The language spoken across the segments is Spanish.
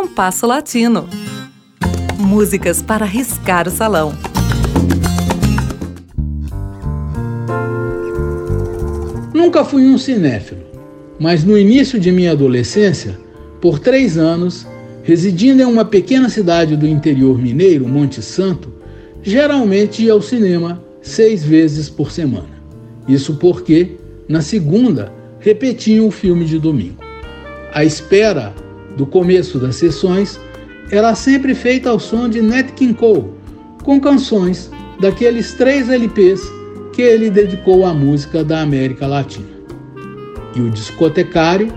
Compasso Latino. Músicas para riscar o salão. Nunca fui um cinéfilo, mas no início de minha adolescência, por três anos, residindo em uma pequena cidade do interior mineiro, Monte Santo, geralmente ia ao cinema seis vezes por semana. Isso porque, na segunda, repetiam o filme de domingo. A espera do começo das sessões era sempre feita ao som de Nat King Cole, com canções daqueles três LPs que ele dedicou à música da América Latina. E o discotecário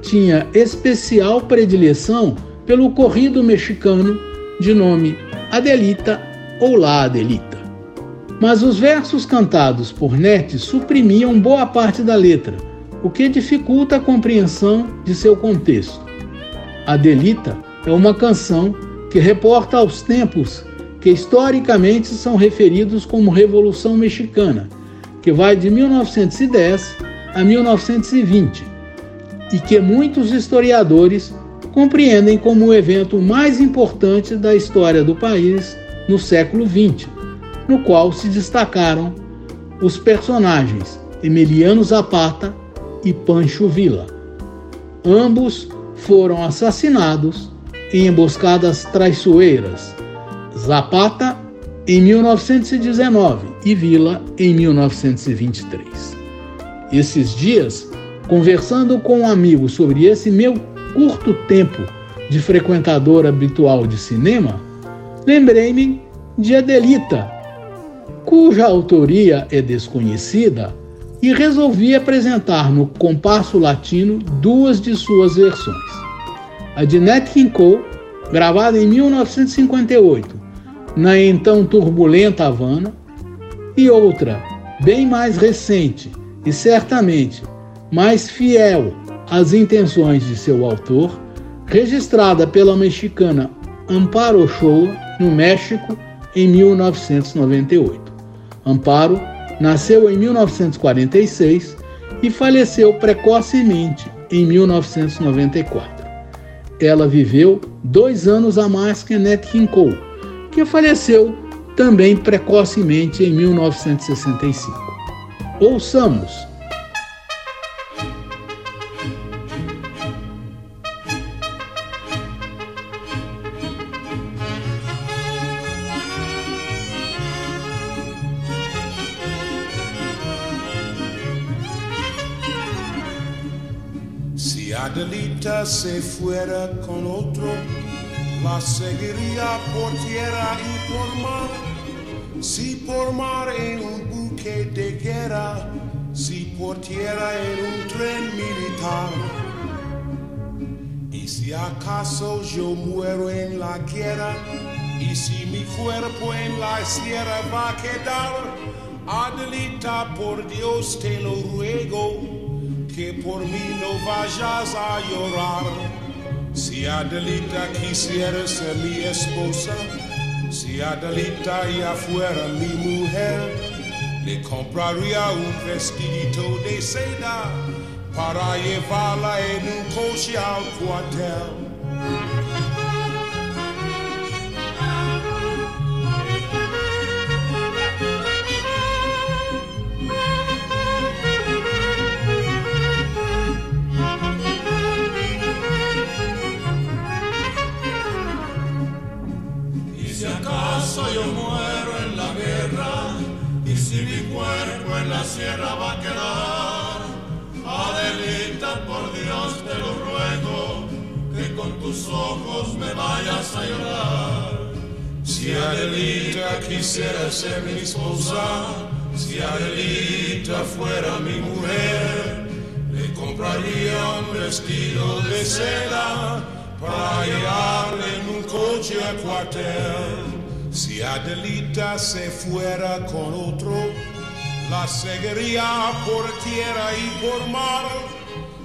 tinha especial predileção pelo corrido mexicano de nome Adelita ou La Adelita. Mas os versos cantados por Net suprimiam boa parte da letra, o que dificulta a compreensão de seu contexto. Adelita é uma canção que reporta aos tempos que historicamente são referidos como Revolução Mexicana, que vai de 1910 a 1920, e que muitos historiadores compreendem como o evento mais importante da história do país no século XX, no qual se destacaram os personagens Emiliano Zapata e Pancho Villa. Ambos foram assassinados em emboscadas traiçoeiras Zapata em 1919 e Vila em 1923. Esses dias, conversando com um amigo sobre esse meu curto tempo de frequentador habitual de cinema, lembrei-me de Adelita, cuja autoria é desconhecida, e resolvi apresentar no compasso latino duas de suas versões. A de Nat King Cole, gravada em 1958, na então turbulenta Havana, e outra, bem mais recente e certamente mais fiel às intenções de seu autor, registrada pela mexicana Amparo Ochoa, no México, em 1998. Amparo nasceu em 1946 e faleceu precocemente em 1994. Ela viveu dois anos a mais que King Cole, que faleceu também precocemente em 1965. Ouçamos Adelita se fuera con otro, la seguiría por tierra y por mar. Si por mar en un buque de guerra, si por tierra en un tren militar. Y si acaso yo muero en la guerra, y si mi cuerpo en la sierra va a quedar, Adelita, por Dios te lo ruego que por mí no vayas a llorar. Si Adelita quisiera ser mi esposa, si Adelita ya fuera mi mujer, le compraría un vestidito de seda para llevarla en un coche al cuartel. Sierra va a quedar, Adelita, por Dios te lo ruego, que con tus ojos me vayas a llorar. Si Adelita quisiera ser mi esposa, si Adelita fuera mi mujer, le compraría un vestido de seda para llevarle en un coche a cuartel. Si Adelita se fuera con otro, la seguiría por tierra y por mar.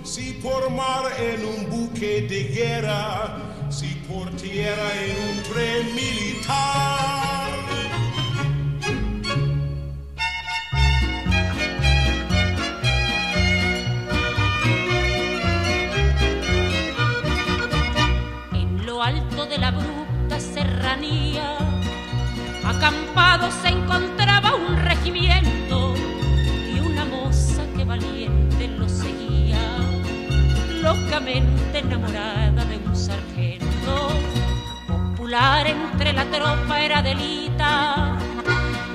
Si por mar en un buque de guerra, si por tierra en un tren militar. serranía, acampado se encontraba enamorada de un sargento. Popular entre la tropa era delita,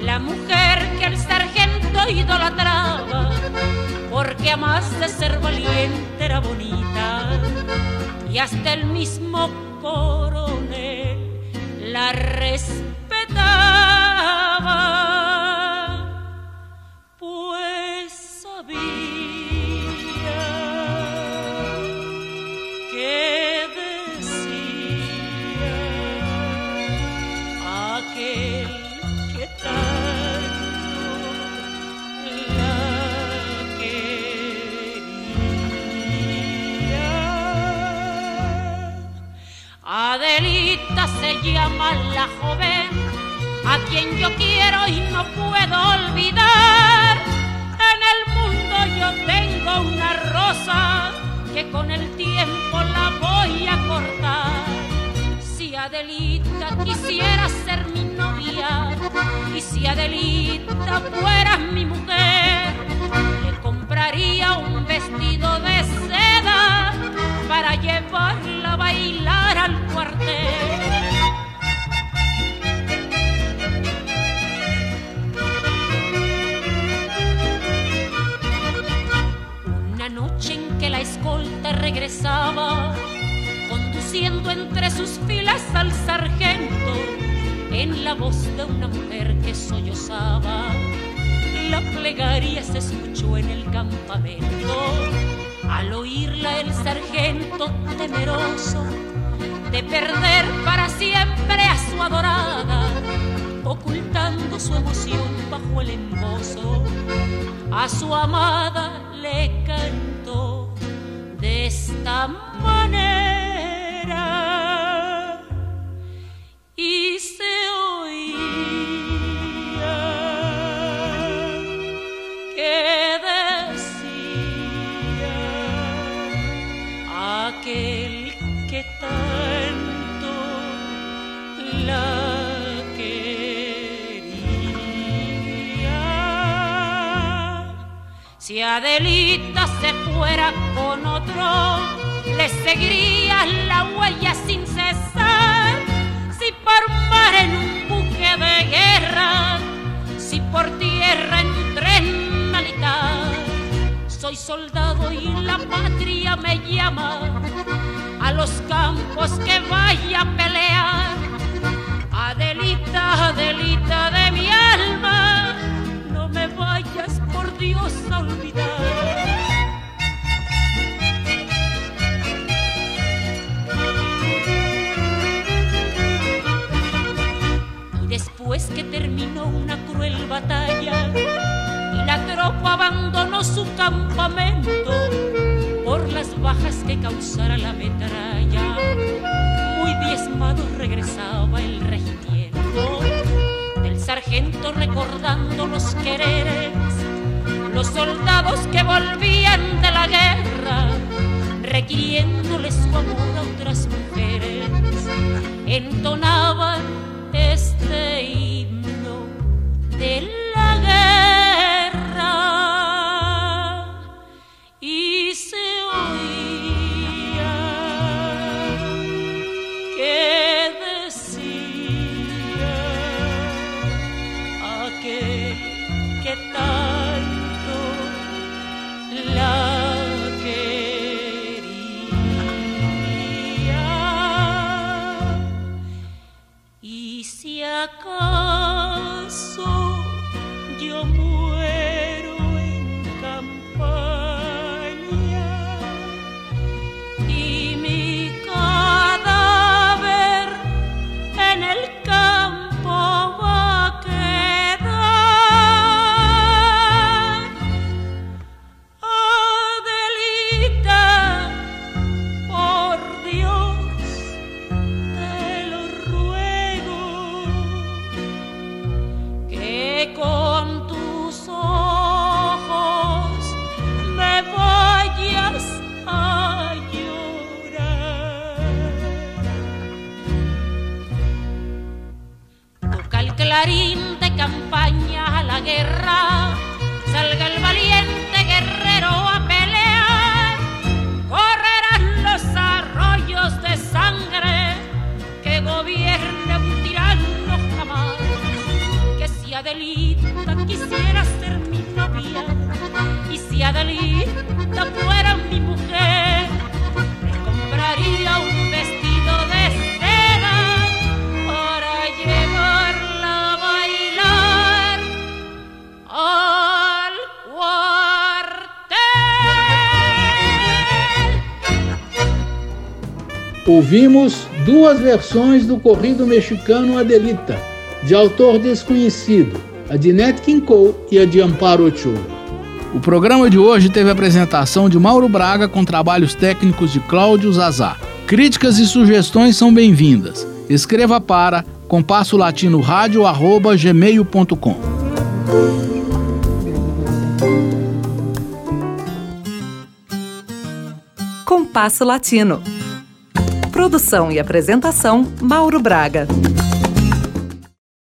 la mujer que el sargento idolatraba, porque a más de ser valiente era bonita y hasta el mismo coronel la respetaba, Adelita se llama la joven a quien yo quiero y no puedo olvidar. En el mundo yo tengo una rosa que con el tiempo la voy a cortar. Si Adelita quisiera ser mi novia y si Adelita fuera mi mujer, regresaba, conduciendo entre sus filas al sargento, en la voz de una mujer que sollozaba, la plegaria se escuchó en el campamento. Al oírla el sargento temeroso de perder para siempre a su adorada, ocultando su emoción bajo el embozo, a su amada le cantó esta manera y se oía que decía aquel que tanto la quería. Si Adelita se otro, le seguiría la huella sin cesar. Si por mar en un buque de guerra, si por tierra en un tren militar, soy soldado y la patria me llama a los campos que vaya a pelear. Adelita, Adelita de mi alma, no me vayas por Dios a olvidar. Y la tropa abandonó su campamento por las bajas que causara la metralla, muy diezmado regresaba el regimiento del sargento recordando los quereres, los soldados que volvían de la guerra, requiriéndole su amor a otras mujeres, entonaban Adelita quisiera ser mi novia, y si Adelita fuera mi mujer, le compraría un vestido de seda para llevarla a bailar al cuartel. Ouvimos duas versões do corrido mexicano Adelita, de autor desconhecido, a de Nat King Cole e a de Amparo Ochoa. O programa de hoje teve a apresentação de Mauro Braga com trabalhos técnicos de Cláudio Zazá. Críticas e sugestões são bem-vindas. Escreva para compasso latino rádio arroba gmail.com. Compasso Latino. Produção e apresentação Mauro Braga.